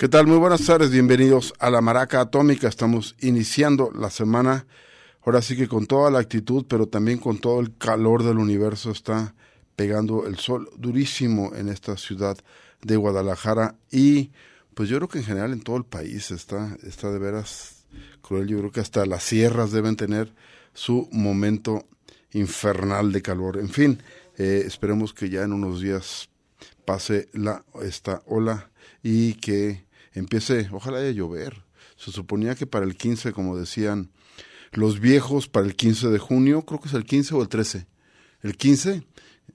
¿Qué tal? Muy buenas tardes, bienvenidos a la Maraca Atómica. Estamos iniciando la semana, ahora sí que con toda la actitud, pero también con todo el calor del universo está pegando el sol durísimo en esta ciudad de Guadalajara y pues yo creo que en general en todo el país está, está de veras cruel. Yo creo que hasta las sierras deben tener su momento infernal de calor. En fin, eh, esperemos que ya en unos días pase la, esta ola y que empiece, ojalá haya llover. Se suponía que para el 15, como decían los viejos, para el 15 de junio, creo que es el 15 o el 13. El 15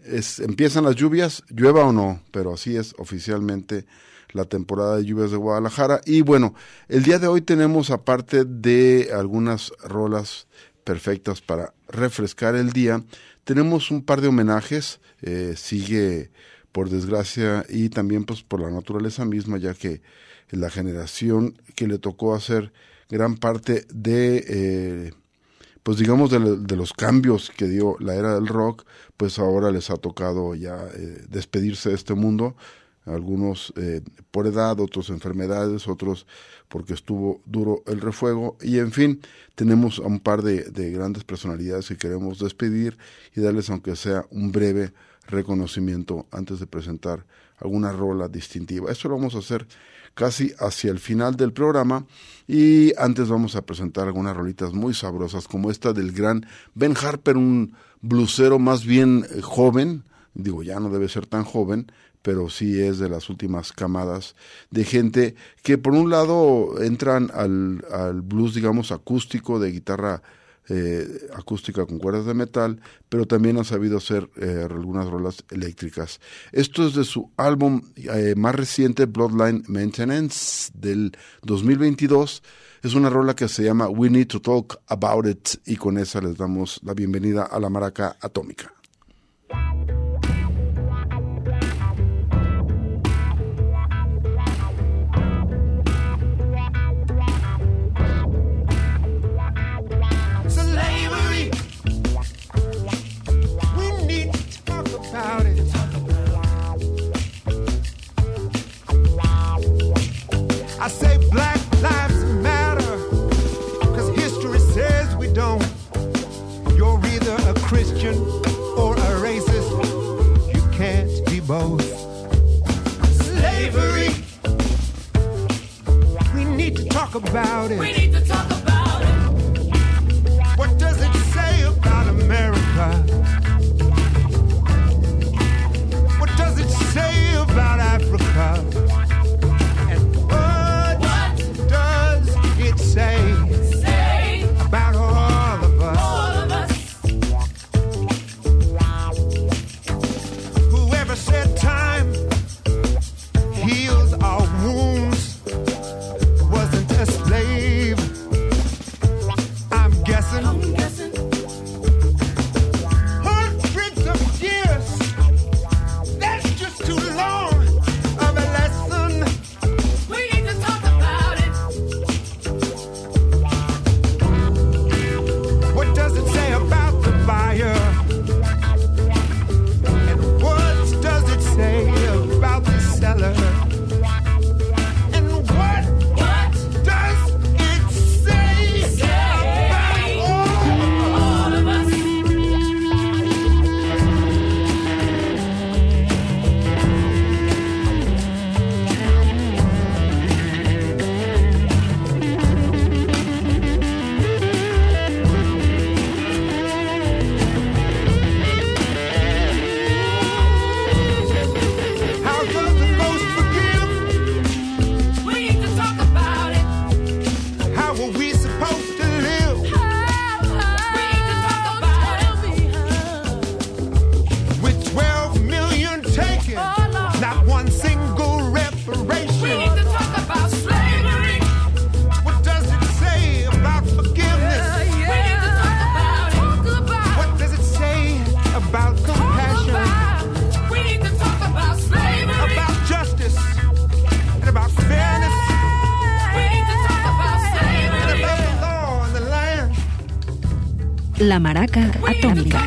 es, empiezan las lluvias, llueva o no, pero así es oficialmente la temporada de lluvias de Guadalajara. Y bueno, el día de hoy tenemos, aparte de algunas rolas perfectas para refrescar el día, tenemos un par de homenajes. Eh, sigue, por desgracia, y también pues por la naturaleza misma, ya que la generación que le tocó hacer gran parte de, eh, pues digamos, de, los cambios que dio la era del rock, pues ahora les ha tocado ya eh, despedirse de este mundo, algunos eh, por edad, otros enfermedades, otros porque estuvo duro el refuego, y en fin, tenemos a un par de, de grandes personalidades que queremos despedir y darles, aunque sea un breve reconocimiento antes de presentar alguna rola distintiva. Esto lo vamos a hacer casi hacia el final del programa. Y antes vamos a presentar algunas rolitas muy sabrosas como esta del gran Ben Harper, un blusero más bien eh, joven, digo ya no debe ser tan joven, pero sí es de las últimas camadas de gente que por un lado entran al, al blues digamos acústico de guitarra eh, acústica con cuerdas de metal, pero también ha sabido hacer eh, algunas rolas eléctricas. Esto es de su álbum eh, más reciente, Bloodline Maintenance, del 2022. Es una rola que se llama We Need to Talk About It y con esa les damos la bienvenida a la maraca atómica. Lives matter, cause history says we don't. You're either a Christian or a racist. You can't be both. Slavery. We need to talk about it. We need to talk about it. La Maraca Atómica.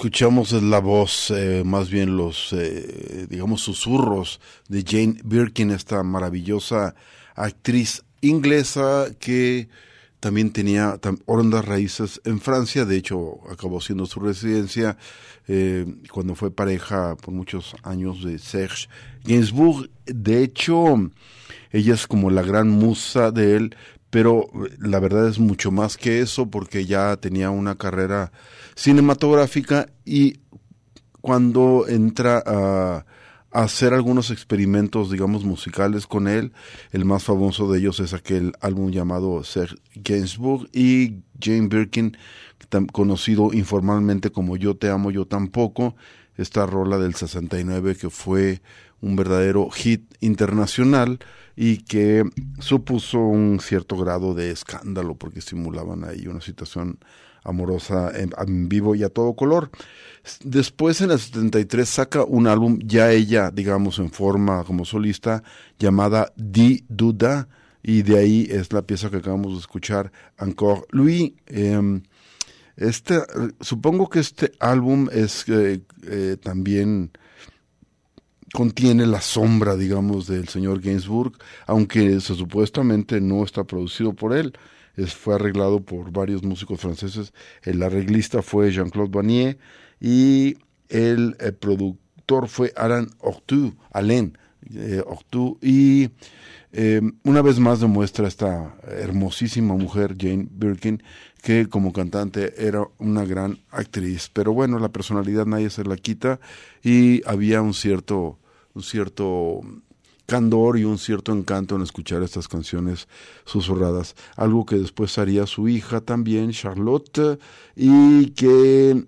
Escuchamos es la voz, eh, más bien los, eh, digamos, susurros de Jane Birkin, esta maravillosa actriz inglesa que también tenía hondas raíces en Francia, de hecho acabó siendo su residencia eh, cuando fue pareja por muchos años de Serge Gainsbourg. De hecho, ella es como la gran musa de él, pero la verdad es mucho más que eso porque ya tenía una carrera cinematográfica y cuando entra a, hacer algunos experimentos, digamos, musicales con él, el más famoso de ellos es aquel álbum llamado Serge Gainsbourg y Jane Birkin, tam- conocido informalmente como Yo te amo, yo tampoco, esta rola del 69 que fue un verdadero hit internacional y que supuso un cierto grado de escándalo porque simulaban ahí una situación amorosa en, vivo y a todo color. Después en el 73 saca un álbum ya ella, digamos, en forma como solista llamada Di Duda y de ahí es la pieza que acabamos de escuchar, Encore Louis. Em, este, supongo que este álbum es eh, eh, también contiene la sombra, digamos, del señor Gainsbourg, aunque supuestamente no está producido por él. Fue arreglado por varios músicos franceses. El arreglista fue Jean-Claude Vanier y el, eh, productor fue Alain Ortu, Alain eh, Ortu, y eh, una vez más demuestra esta hermosísima mujer, Jane Birkin, que como cantante era una gran actriz. Pero bueno, la personalidad nadie se la quita y había un cierto, un cierto candor y un cierto encanto en escuchar estas canciones susurradas. Algo que después haría su hija también, Charlotte, y que,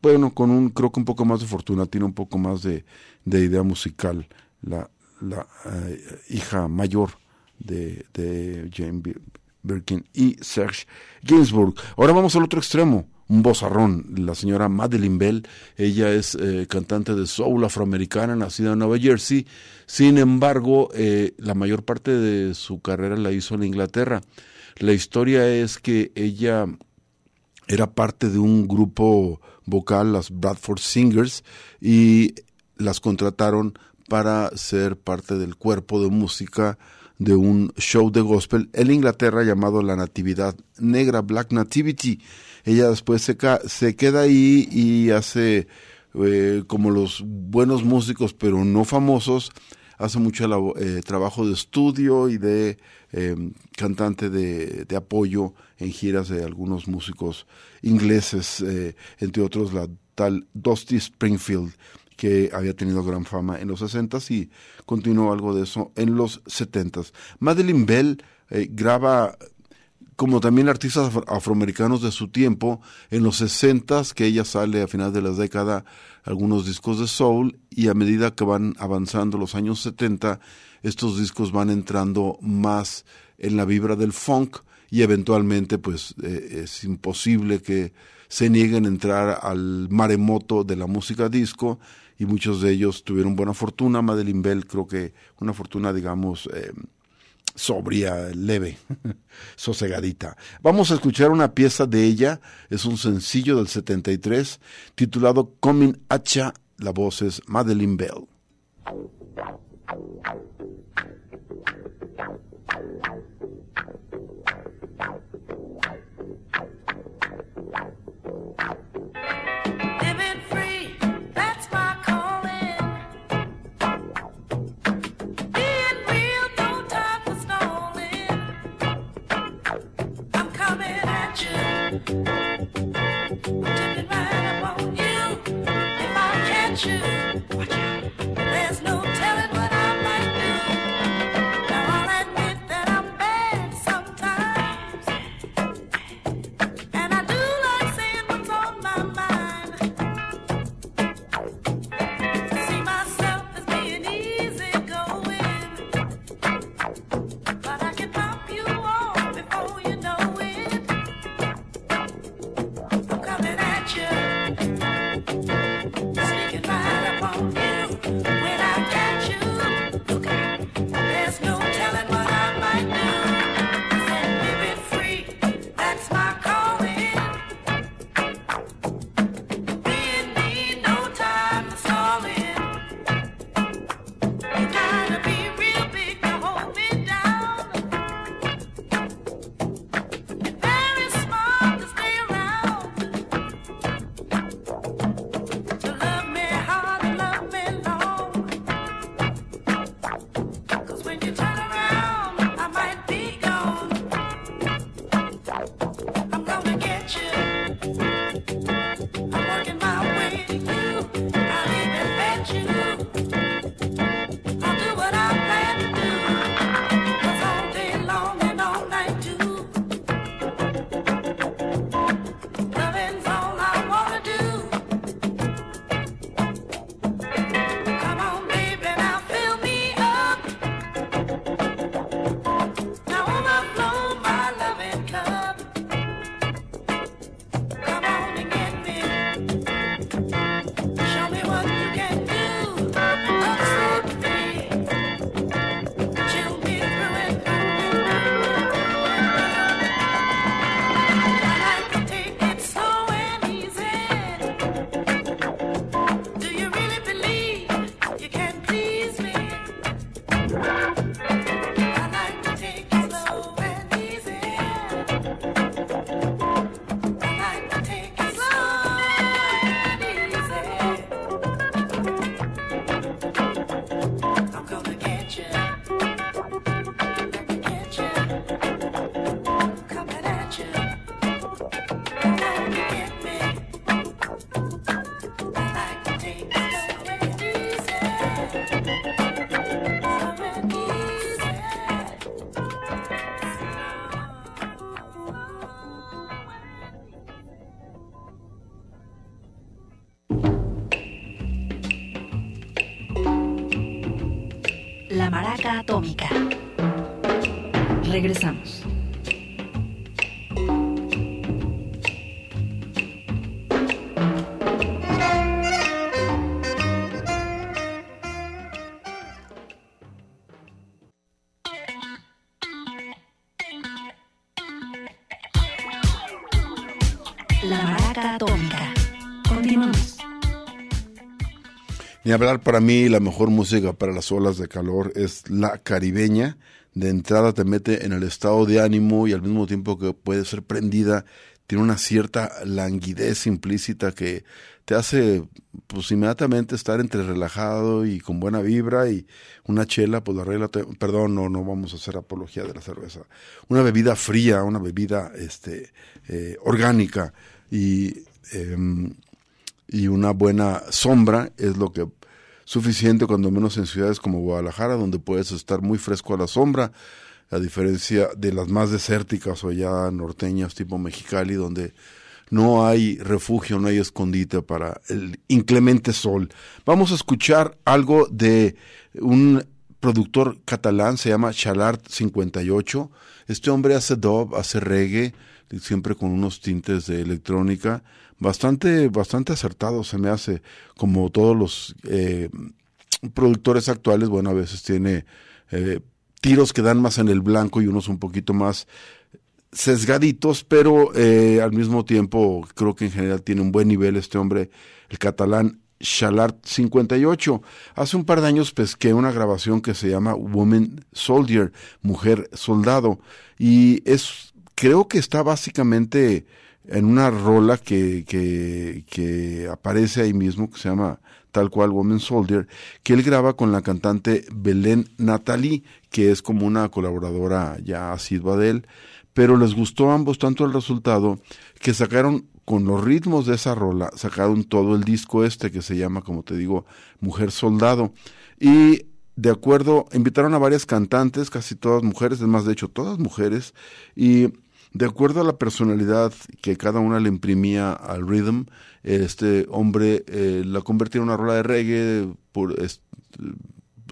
bueno, con un, creo que un poco más de fortuna, tiene un poco más de, de idea musical, la, la eh, hija mayor de, de Jane Birkin y Serge Gainsbourg. Ahora vamos al otro extremo, un bozarrón, la señora Madeline Bell. Ella es eh, cantante de soul afroamericana, nacida en Nueva Jersey. Sin embargo, eh, la mayor parte de su carrera la hizo en Inglaterra. La historia es que ella era parte de un grupo vocal, las Bradford Singers, y las contrataron para ser parte del cuerpo de música de un show de gospel en Inglaterra llamado La Natividad Negra, Black Nativity. Ella después se, ca- se queda ahí y hace eh, como los buenos músicos, pero no famosos, hace mucho eh, trabajo de estudio y de eh, cantante de, de apoyo en giras de algunos músicos ingleses, eh, entre otros la tal Dusty Springfield, que había tenido gran fama en los 60s y continuó algo de eso en los 70s. Madeline Bell eh, graba como también artistas afro- afroamericanos de su tiempo, en los 60 que ella sale a finales de la década algunos discos de soul y a medida que van avanzando los años 70, estos discos van entrando más en la vibra del funk y eventualmente pues eh, es imposible que se nieguen a entrar al maremoto de la música disco y muchos de ellos tuvieron buena fortuna. Madeline Bell creo que una fortuna digamos eh, sobria, leve, sosegadita. Vamos a escuchar una pieza de ella, es un sencillo del 73 titulado Coming Hacha, la voz es Madeline Bell. Tipping right up on you. If I catch you, Regresamos. La Maraca Atómica. Continuamos. Ni hablar para mí, la mejor música para las olas de calor es la caribeña. De entrada te mete en el estado de ánimo y al mismo tiempo que puede ser prendida, tiene una cierta languidez implícita que te hace pues inmediatamente estar entre relajado y con buena vibra y una chela, pues la regla, perdón, no, no vamos a hacer apología de la cerveza. Una bebida fría, una bebida este, eh, orgánica y, em, y una buena sombra es lo que suficiente cuando menos en ciudades como Guadalajara, donde puedes estar muy fresco a la sombra, a diferencia de las más desérticas o ya norteñas tipo Mexicali, donde no hay refugio, no hay escondite para el inclemente sol. Vamos a escuchar algo de un productor catalán, se llama Chalart 58. Este hombre hace dub, hace reggae, siempre con unos tintes de electrónica, bastante, bastante acertado se me hace, como todos los eh, productores actuales, bueno, a veces tiene eh, tiros que dan más en el blanco y unos un poquito más sesgaditos, pero eh, al mismo tiempo creo que en general tiene un buen nivel este hombre, el catalán Chalart 58. Hace un par de años pesqué una grabación que se llama Woman Soldier, Mujer Soldado, y es, creo que está básicamente en una rola que, que, que aparece ahí mismo, que se llama tal cual Woman Soldier, que él graba con la cantante Belén Natalie, que es como una colaboradora ya asidua de él, pero les gustó a ambos tanto el resultado que sacaron con los ritmos de esa rola, sacaron todo el disco este que se llama, como te digo, Mujer Soldado. Y de acuerdo, invitaron a varias cantantes, casi todas mujeres, es más, de hecho, todas mujeres, y de acuerdo a la personalidad que cada una le imprimía al rhythm, este hombre eh, la convertía en una rola de reggae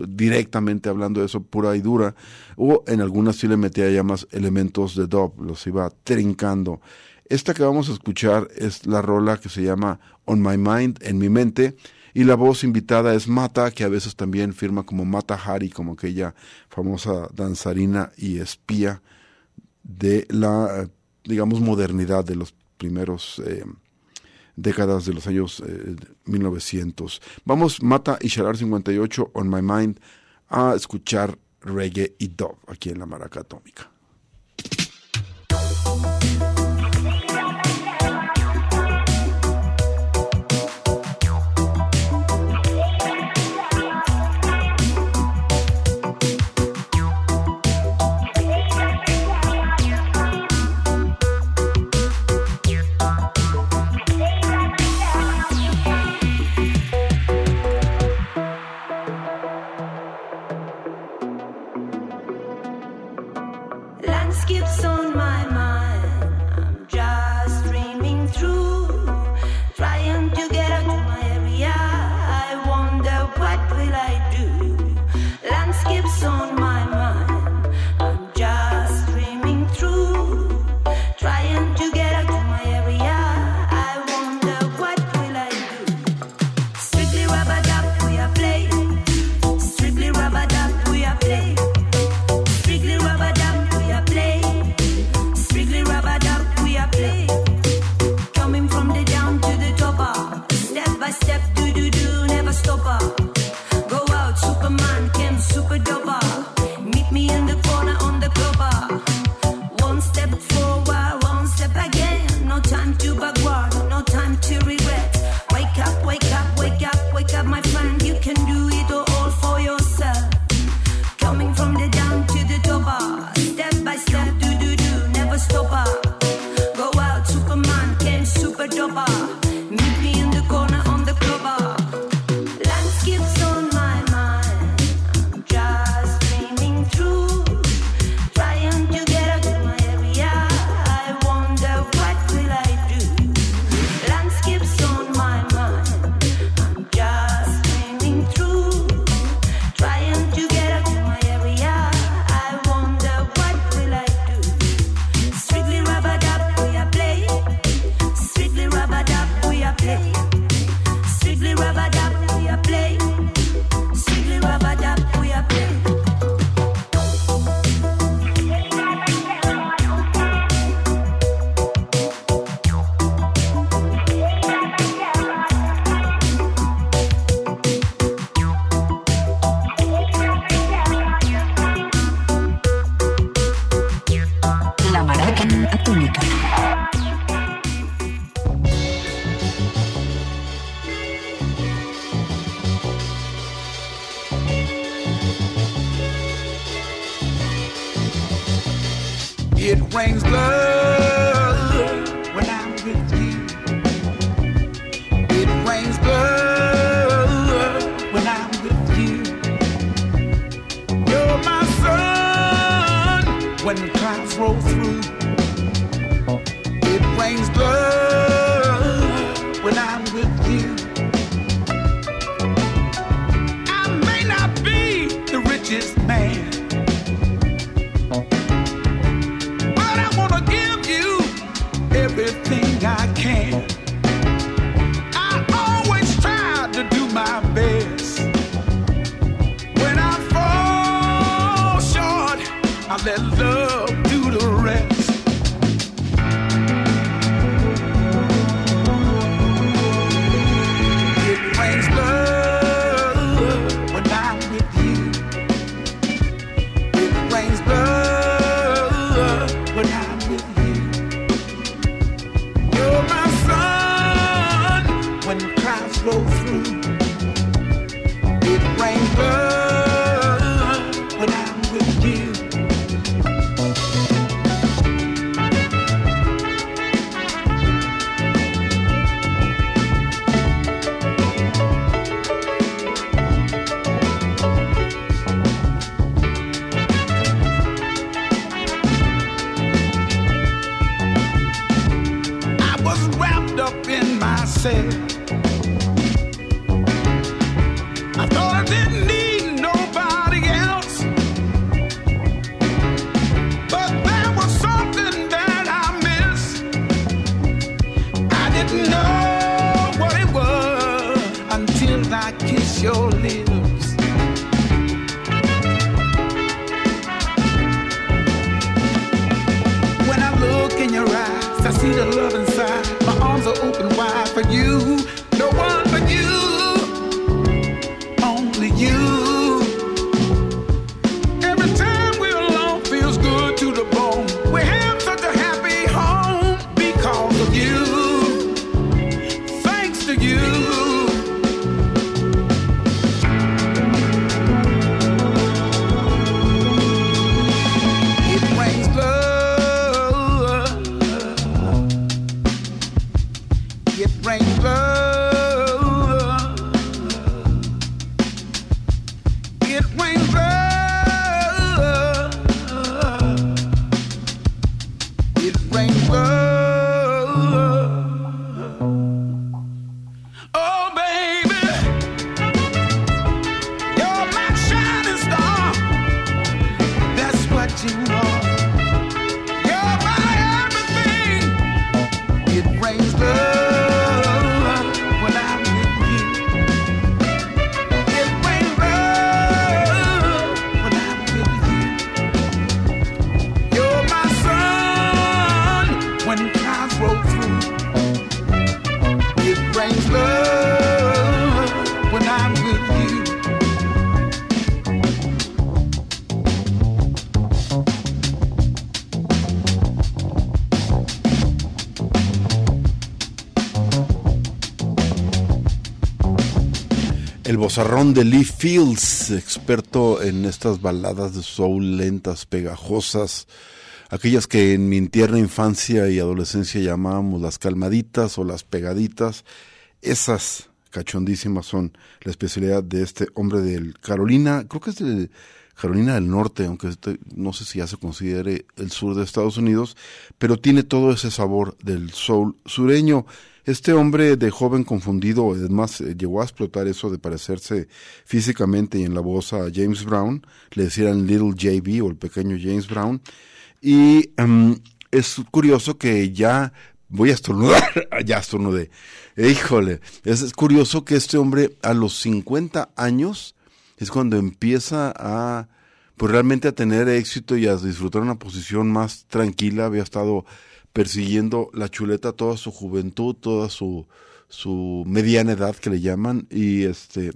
directamente hablando de eso pura y dura, o en algunas sí le metía ya más elementos de dub, los iba trincando. Esta que vamos a escuchar es la rola que se llama On My Mind, en mi mente, y la voz invitada es Mata, que a veces también firma como Mata Hari, como aquella famosa danzarina y espía de la, digamos, modernidad de los primeros eh, décadas de los años 1900. Vamos, Mata y Sharar 58 on My Mind a escuchar reggae y dub aquí en la Maraca Atómica. Look in your eyes, I see the love inside. My arms are open wide for you. El bozarrón de Lee Fields, experto en estas baladas de soul lentas, pegajosas, aquellas que en mi tierna infancia y adolescencia llamábamos las calmaditas o las pegaditas, esas cachondísimas son la especialidad de este hombre del Carolina, creo que es de Carolina del Norte, aunque no sé si ya se considere el sur de Estados Unidos, pero tiene todo ese sabor del soul sureño. Este hombre de joven confundido, además eh, llegó a explotar eso de parecerse físicamente y en la voz a James Brown, le decían Little JB o el pequeño James Brown, y em, es curioso que ya voy a estornudar, ya estornudé, híjole, es, es curioso que este hombre a los 50 años es cuando empieza a pues realmente a tener éxito y a disfrutar una posición más tranquila, había estado persiguiendo la chuleta toda su juventud, toda su, su mediana edad que le llaman, y este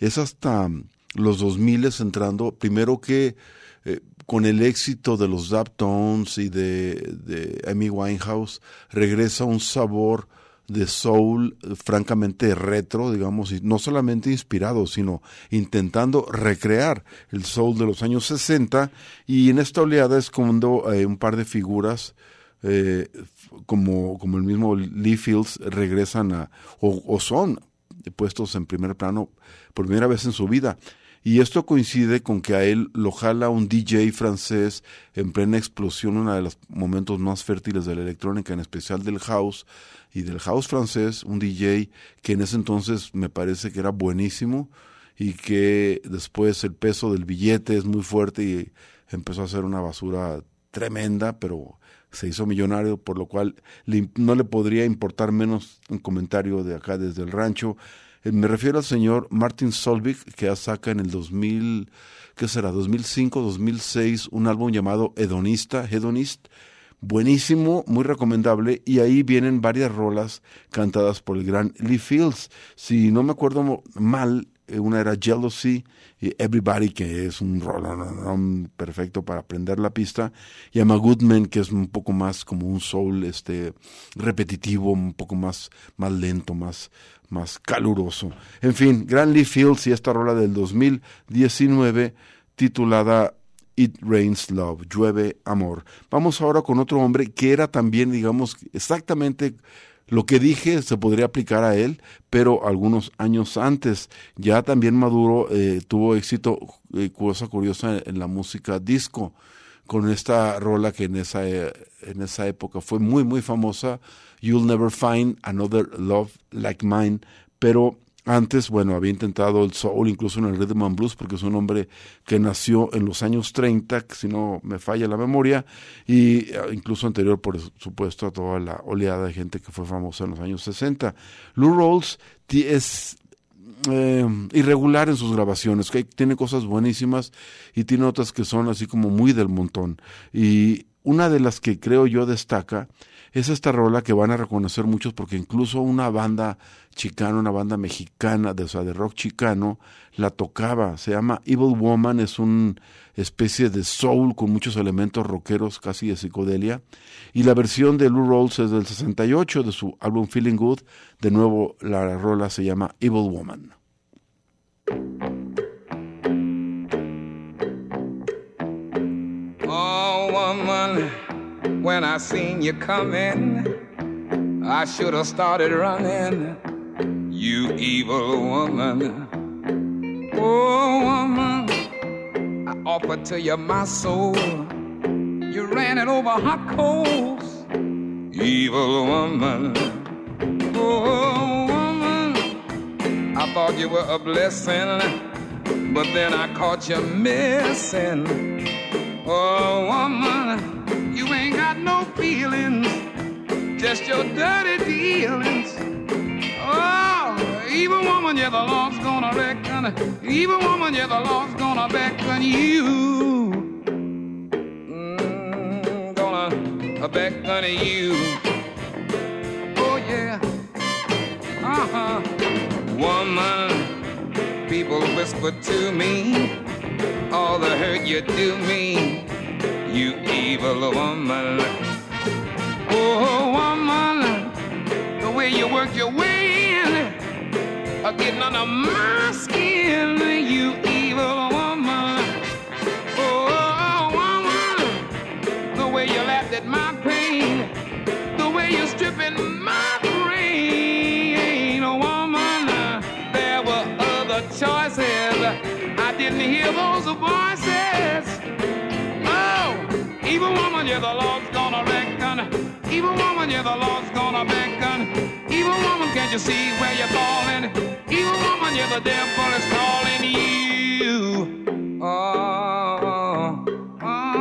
es hasta los 2000 entrando, primero que eh, con el éxito de los Zaptones y de, de Amy Winehouse, regresa un sabor de soul francamente retro, digamos, y no solamente inspirado, sino intentando recrear el soul de los años 60 y en esta oleada es cuando un par de figuras eh, como, como el mismo Lee Fields regresan a, o, o son puestos en primer plano por primera vez en su vida. Y esto coincide con que a él lo jala un DJ francés en plena explosión, uno de los momentos más fértiles de la electrónica, en especial del house y del house francés, un DJ que en ese entonces me parece que era buenísimo y que después el peso del billete es muy fuerte y empezó a hacer una basura tremenda, pero se hizo millonario, por lo cual no le podría importar menos un comentario de acá desde el rancho. Eh, Me refiero al señor Martin Solvik, que saca en el 2000, ¿qué será? 2005, 2006, un álbum llamado Hedonista, Hedonist, buenísimo, muy recomendable, y ahí vienen varias rolas cantadas por el gran Lee Fields. Si no me acuerdo mal, una era Jealousy y Everybody, que es un rolón perfecto para aprender la pista, y Ama Goodman, que es un poco más como un soul este repetitivo, un poco más, más lento, más, más caluroso. En fin, Gran Lee Fields y esta rola del 2019 titulada It Rains Love, llueve amor. Vamos ahora con otro hombre que era también, digamos, exactamente lo que dije se podría aplicar a él, pero algunos años antes, ya también Maduro eh, tuvo éxito, eh, cosa curiosa, en la música disco, con esta rola que en esa, eh, en esa época fue muy, muy famosa, You'll Never Find Another Love Like Mine, pero antes, bueno, había intentado el soul, incluso en el rhythm and blues, porque es un hombre que nació en los años 30, que si no me falla la memoria, y eh, incluso anterior, por supuesto, a toda la oleada de gente que fue famosa en los años 60. Lou Rawls es eh, irregular en sus grabaciones, que tiene cosas buenísimas y tiene otras que son así como muy del montón. Y una de las que creo yo destaca es esta rola que van a reconocer muchos porque incluso una banda chicana, una banda mexicana, de, o de rock chicano, la tocaba. Se llama Evil Woman, es una especie de soul con muchos elementos rockeros, casi de psicodelia. Y la versión de Lou Rawls es del 68, de su álbum Feeling Good. De nuevo, la rola se llama Evil Woman. When I seen you coming, I should have started running. You evil woman. Oh, woman, I offered to you my soul. You ran it over hot coals. Evil woman. Oh, woman, I thought you were a blessing, but then I caught you missing. Oh, woman, you ain't got no feelings, just your dirty dealings. Oh, evil woman, yeah, the Lord's gonna reckon. Evil woman, yeah, the Lord's gonna beckon you. Mm, gonna beckon you. Oh, yeah. Uh huh. Woman, people whisper to me all the hurt you do me, you evil woman. Oh, woman, the way you work your way in, uh, getting under my skin, you evil woman. Oh, woman, the way you laughed at my pain, the way you're stripping my brain, oh, woman, there were other choices. I didn't hear those voices. Oh, evil woman, yeah, the Lord's gonna reckon. Evil woman, yeah, the Lord's gonna beckon. Evil woman, can't you see where you're falling? Evil woman, yeah, the devil is calling you. Oh, oh,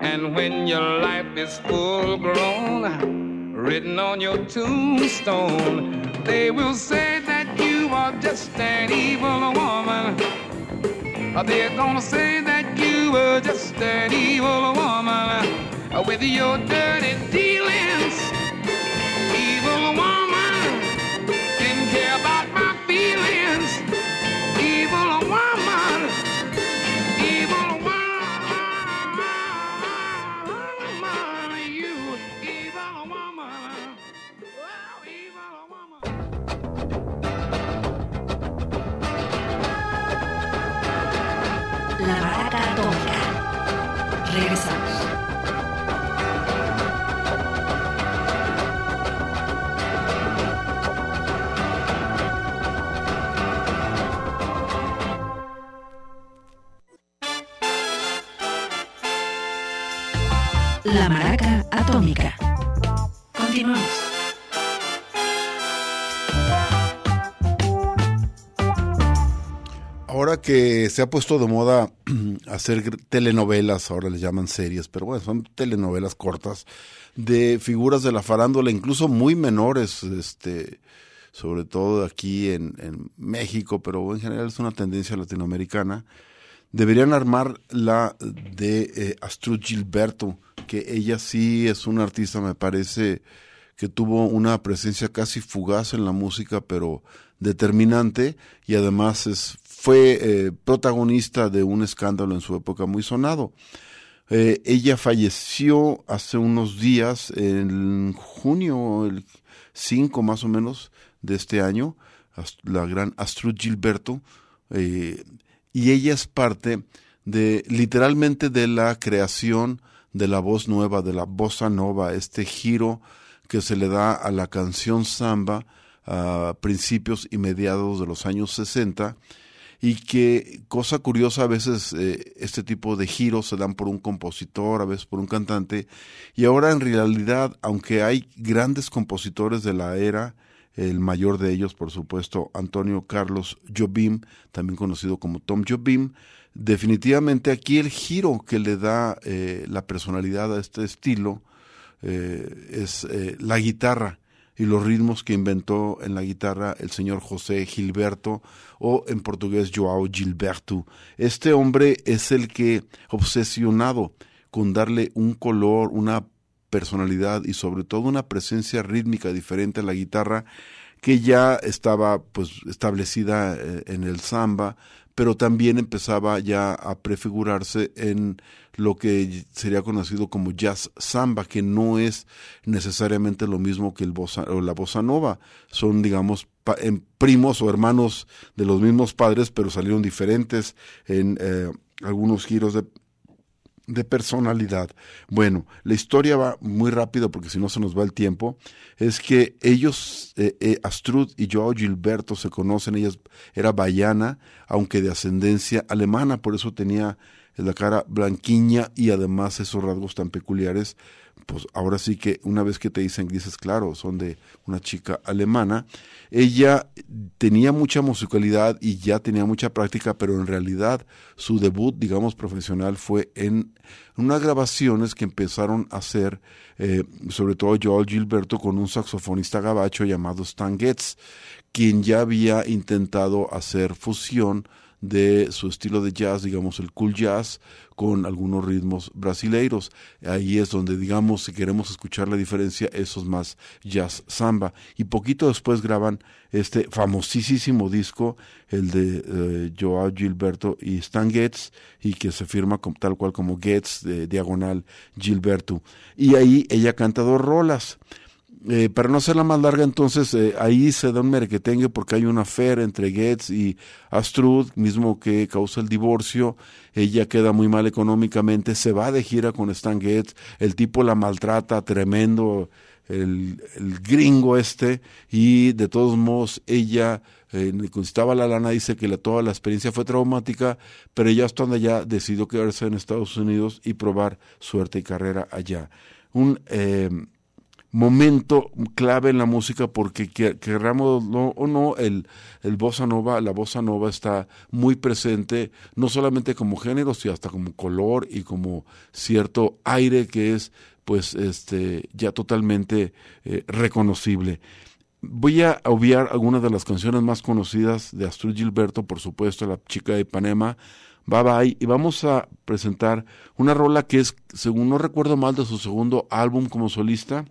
and when your life is full grown, written on your tombstone, they will say that you are just an evil woman. They're gonna say that you were just an evil woman with your dirty dealings. Evil woman La Maraca Atómica. Continuamos. Ahora que se ha puesto de moda hacer telenovelas, ahora les llaman series, pero bueno, son telenovelas cortas de figuras de la farándula, incluso muy menores, este, sobre todo aquí en, en México, pero en general es una tendencia latinoamericana. Deberían armar la de eh, Astrud Gilberto, que ella sí es una artista, me parece, que tuvo una presencia casi fugaz en la música, pero determinante, y además es, fue eh, protagonista de un escándalo en su época muy sonado. Eh, ella falleció hace unos días, en junio, el 5 más o menos de este año, la gran Astrud Gilberto, eh, y ella es parte de literalmente de la creación de la voz nueva, de la bossa nova, este giro que se le da a la canción samba a principios y mediados de los años 60 y que, cosa curiosa, a veces eh, este tipo de giros se dan por un compositor, a veces por un cantante, y ahora en realidad, aunque hay grandes compositores de la era, el mayor de ellos, por supuesto, Antonio Carlos Jobim, también conocido como Tom Jobim, definitivamente aquí el giro que le da eh, la personalidad a este estilo eh, es eh, la guitarra y los ritmos que inventó en la guitarra el señor José Gilberto o en portugués Joao Gilberto. Este hombre es el que obsesionado con darle un color, una personalidad y sobre todo una presencia rítmica diferente a la guitarra que ya estaba pues establecida eh, en el samba, pero también empezaba ya a prefigurarse en lo que sería conocido como jazz samba, que no es necesariamente lo mismo que el bossa, o la bossa nova. Son, digamos, pa- primos o hermanos de los mismos padres, pero salieron diferentes en eh, algunos giros de, de personalidad. Bueno, la historia va muy rápido porque si no se nos va el tiempo. Es que ellos, eh, eh, Astrud y Joao Gilberto se conocen, ella era bayana, aunque de ascendencia alemana, por eso tenía la cara blanquiña y además esos rasgos tan peculiares. Pues ahora sí que una vez que te dicen, dices, claro, son de una chica alemana. Ella tenía mucha musicalidad y ya tenía mucha práctica, pero en realidad su debut, digamos, profesional fue en unas grabaciones que empezaron a hacer, eh, sobre todo Joel Gilberto, con un saxofonista gabacho llamado Stan Getz, quien ya había intentado hacer fusión de su estilo de jazz, digamos el cool jazz, con algunos ritmos brasileiros. Ahí es donde, digamos, si queremos escuchar la diferencia, eso es más jazz samba. Y poquito después graban este famosísimo disco, el de eh, Joao Gilberto y Stan Getz, y que se firma tal cual como Getz, de diagonal Gilberto. Y ahí ella canta dos rolas. Eh, para no hacerla más larga, entonces eh, ahí se da un merequetengue porque hay una affair entre Getz y Astrud, mismo que causa el divorcio. Ella queda muy mal económicamente, se va de gira con Stan Getz, el tipo la maltrata tremendo, el, el gringo este, y de todos modos ella eh, necesitaba la lana, dice que la, toda la experiencia fue traumática, pero ella estando allá decidió quedarse en Estados Unidos y probar suerte y carrera allá. Un eh, momento clave en la música porque que- querramos o no, el, el bossa nova, la bossa nova está muy presente, no solamente como género, sino hasta como color y como cierto aire que es pues este ya totalmente eh, reconocible. Voy a obviar algunas de las canciones más conocidas de Astrud Gilberto, por supuesto, la chica de Ipanema, Bye Bye, y vamos a presentar una rola que es, según no recuerdo mal, de su segundo álbum como solista,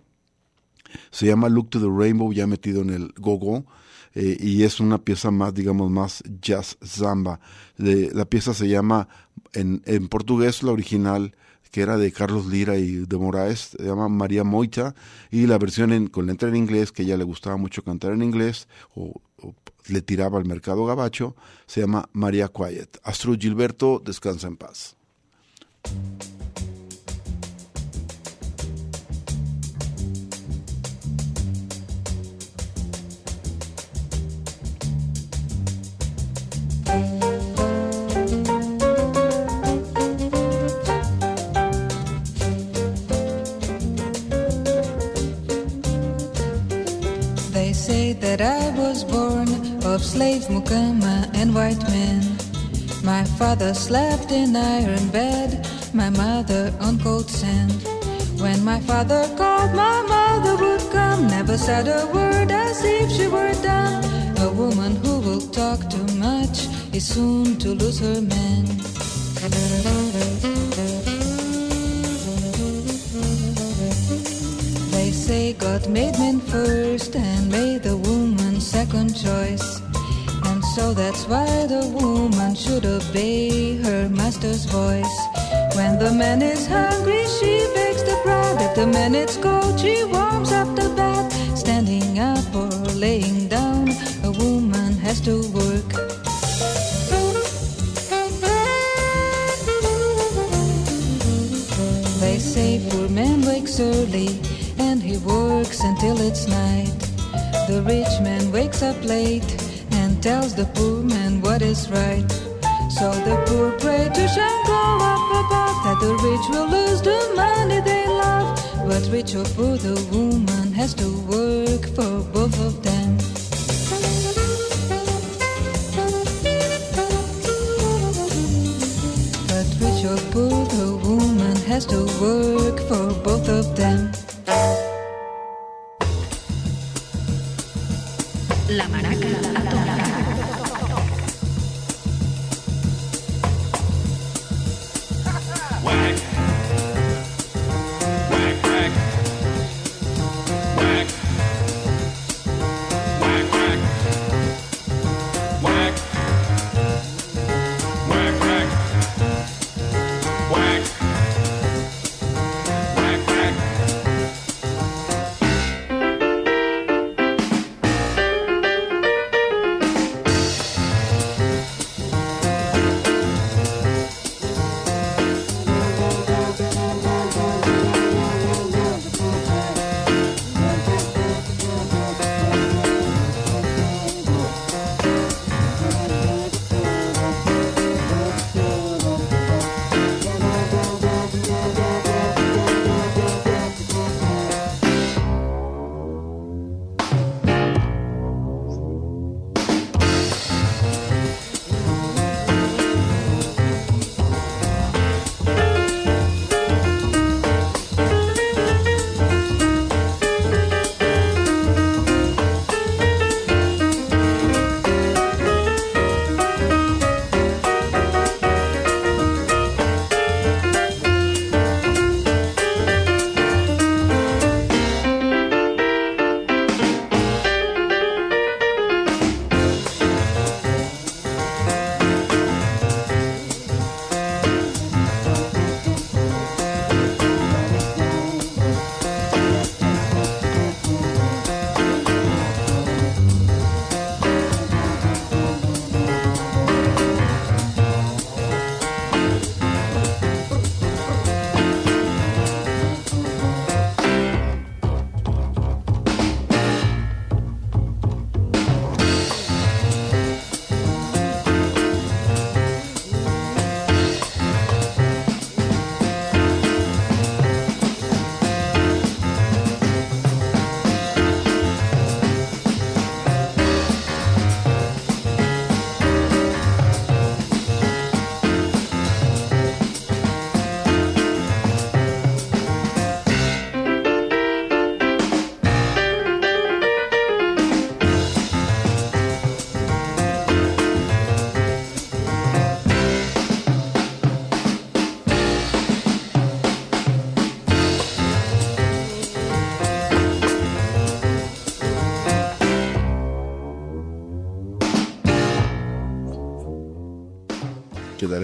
se llama Look to the Rainbow, ya metido en el gogo, eh, y es una pieza más, digamos, más jazz samba. De- la pieza se llama, en, en portugués, la original, que era de Carlos Lira y de Moraes, se llama María Moita, y la versión en, con letra en inglés, que ella le gustaba mucho cantar en inglés, o, o le tiraba al mercado gabacho, se llama María Quiet. Astro Gilberto, descansa en paz. Slave mukama and white men. My father slept in iron bed, my mother on cold sand. When my father called, my mother would come, never said a word as if she were dumb. A woman who will talk too much is soon to lose her man. They say God made men first and made the woman second choice. So that's why the woman should obey her master's voice. When the man is hungry, she bakes the bread. If the man is cold, she warms up the bed. Standing up or laying down, a woman has to work. They say poor man wakes early and he works until it's night. The rich man wakes up late tells the poor man what is right. So the poor pray to Shango up above that the rich will lose the money they love. But rich or poor, the woman has to work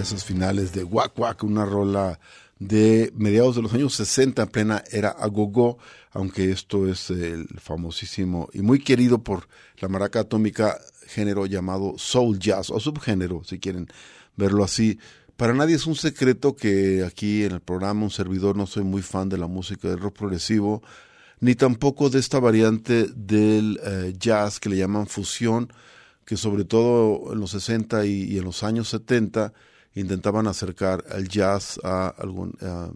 esos finales de Wack Wack, una rola de mediados de los años 60, en plena era agogó, aunque esto es el famosísimo y muy querido por la maraca atómica género llamado soul jazz o subgénero, si quieren verlo así. Para nadie es un secreto que aquí en el programa un servidor no soy muy fan de la música del rock progresivo, ni tampoco de esta variante del eh, jazz que le llaman fusión, que sobre todo en los 60 y, y en los años 70 intentaban acercar el jazz a algún, a,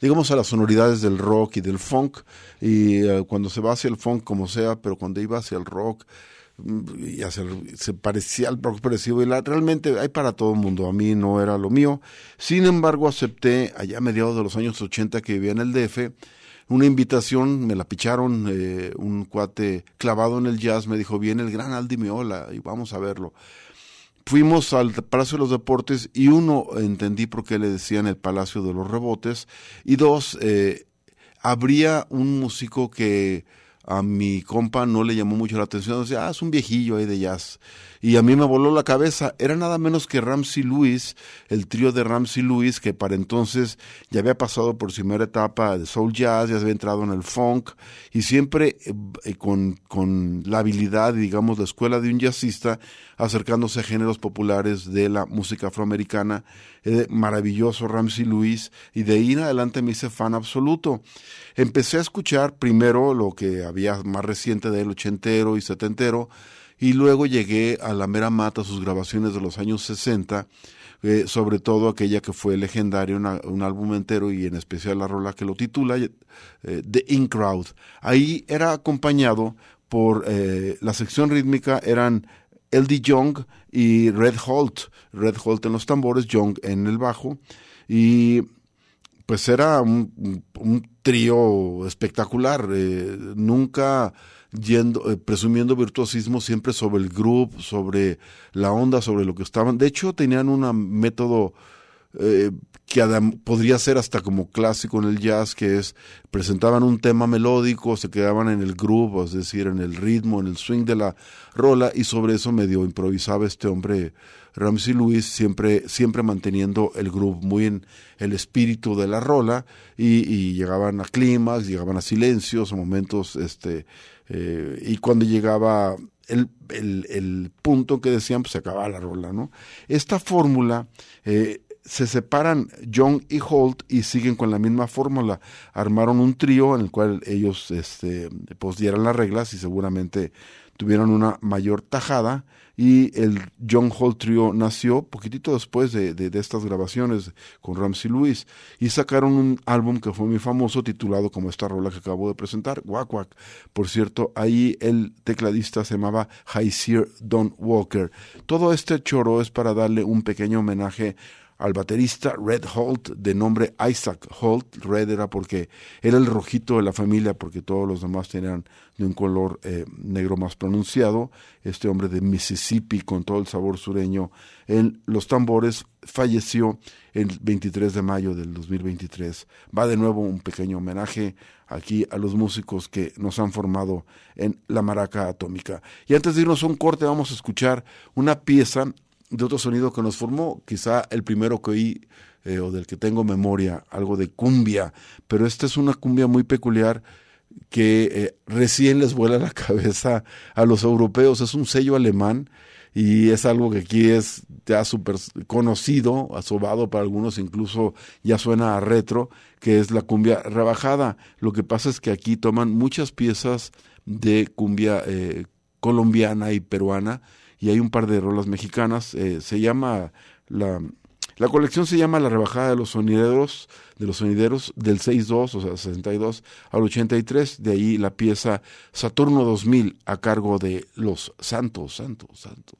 digamos, a las sonoridades del rock y del funk, y eh, cuando se va hacia el funk como sea, pero cuando iba hacia el rock, mm, y hacia el- se parecía al rock progresivo, y la- realmente hay para todo el mundo, a mí no era lo mío. Sin embargo, acepté allá a mediados de los años 80 que vivía en el DF, una invitación, me la picharon, eh, un cuate clavado en el jazz me dijo, viene el gran Aldi Meola y vamos a verlo. Fuimos al Palacio de los Deportes y uno, entendí por qué le decían el Palacio de los Rebotes, y dos, eh, habría un músico que a mi compa no le llamó mucho la atención, decía, ah, es un viejillo ahí de jazz. Y a mí me voló la cabeza, era nada menos que Ramsey Lewis, el trío de Ramsey Lewis, que para entonces ya había pasado por su primera etapa de soul jazz, ya había entrado en el funk, y siempre eh, eh, con, con la habilidad, digamos, la escuela de un jazzista, acercándose a géneros populares de la música afroamericana, eh, maravilloso Ramsey Lewis, y de ahí en adelante me hice fan absoluto. Empecé a escuchar primero lo que había más reciente de él, ochentero y setentero, y luego llegué a la mera mata, sus grabaciones de los años 60, eh, sobre todo aquella que fue legendaria, una- un álbum entero y en especial la rola que lo titula, eh, The In Crowd. Ahí era acompañado por eh, la sección rítmica, eran L.D. Young y Red Holt. Red Holt en los tambores, Young en el bajo. Y pues era un, trío espectacular, nunca yendo, eh, presumiendo virtuosismo siempre sobre el groove, sobre la onda, sobre lo que estaban. De hecho, tenían un método eh, que podría ser hasta como clásico en el jazz, que es presentaban un tema melódico, se quedaban en el groove, es decir, en el ritmo, en el swing de la rola, y sobre eso medio improvisaba este hombre Ramsey Lewis, siempre, siempre manteniendo el groove muy en el espíritu de la rola, y, y llegaban a clímax, llegaban a silencios, a momentos, este, eh, y cuando llegaba el, el, punto que decían, pues se acababa la rola, ¿no? Esta fórmula, eh, se separan Young y Holt y siguen con la misma fórmula. Armaron un trío en el cual ellos este, pues dieran las reglas y seguramente tuvieron una mayor tajada y el John Holt Trio nació poquitito después de, de, estas grabaciones con Ramsey Lewis y sacaron un álbum que fue muy famoso titulado como esta rola que acabo de presentar, Wack Wack. Por cierto, ahí el tecladista se llamaba Haisier Don Walker. Todo este choro es para darle un pequeño homenaje al baterista Red Holt, de nombre Isaac Holt. Red era porque era el rojito de la familia, porque todos los demás tenían de un color eh, negro más pronunciado. Este hombre de Mississippi, con todo el sabor sureño en los tambores, falleció el 23 de mayo del 2023. Va de nuevo un pequeño homenaje aquí a los músicos que nos han formado en la maraca atómica. Y antes de irnos a un corte, vamos a escuchar una pieza de otro sonido que nos formó, quizá el primero que oí eh, o del que tengo memoria, algo de cumbia, pero esta es una cumbia muy peculiar que eh, recién les vuela la cabeza a los europeos, es un sello alemán y es algo que aquí es ya súper conocido, asobado para algunos, incluso ya suena a retro, que es la cumbia rebajada. Lo que pasa es que aquí toman muchas piezas de cumbia eh, colombiana y peruana, y hay un par de rolas mexicanas. Eh, se llama la, la colección se llama La rebajada de los sonideros, de los sonideros del 62, o sea, 62 al 83, de ahí la pieza Saturno 2000 a cargo de los Santos, Santos, Santos.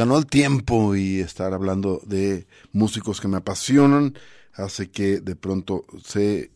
Ganó el tiempo y estar hablando de músicos que me apasionan hace que de pronto se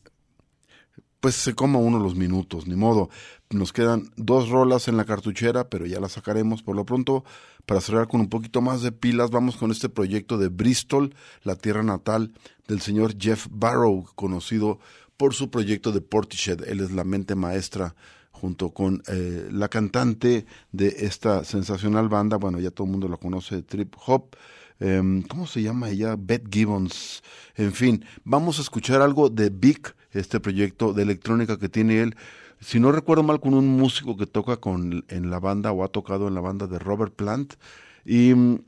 pues se coma uno los minutos, ni modo. Nos quedan dos rolas en la cartuchera, pero ya las sacaremos por lo pronto. Para cerrar con un poquito más de pilas, vamos con este proyecto de Bristol, la tierra natal del señor Jeff Barrow, conocido por su proyecto de Portishead. Él es la mente maestra junto con eh, la cantante de esta sensacional banda, bueno, ya todo el mundo la conoce, Trip Hop. Em, ¿Cómo se llama ella? Beth Gibbons. En fin, vamos a escuchar algo de Big, este proyecto de electrónica que tiene él. Si no recuerdo mal, con un músico que toca con, en la banda o ha tocado en la banda de Robert Plant. Y mm,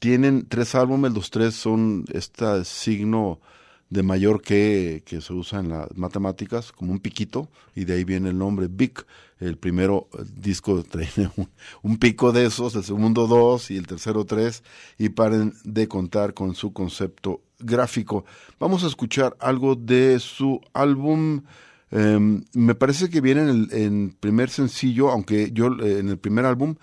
tienen tres álbumes, los tres son este signo de mayor que, que se usa en las matemáticas, como un piquito, y de ahí viene el nombre Big. El primero disco trae un, un pico de esos, el segundo dos y el tercero tres, y paren de contar con su concepto gráfico. Vamos a escuchar algo de su álbum. em, me parece que viene en el en primer sencillo, aunque yo eh, en el primer álbum,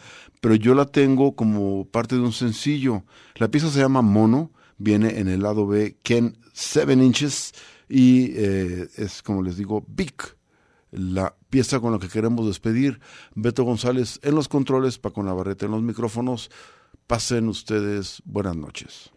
pero yo la tengo como parte de un sencillo. La pieza se llama Mono, viene en el lado B Ken 7 Inches y eh, es como les digo Big, la pieza con la que queremos despedir. Beto González en los controles, Paco Navarrete en los micrófonos. Pasen ustedes buenas noches.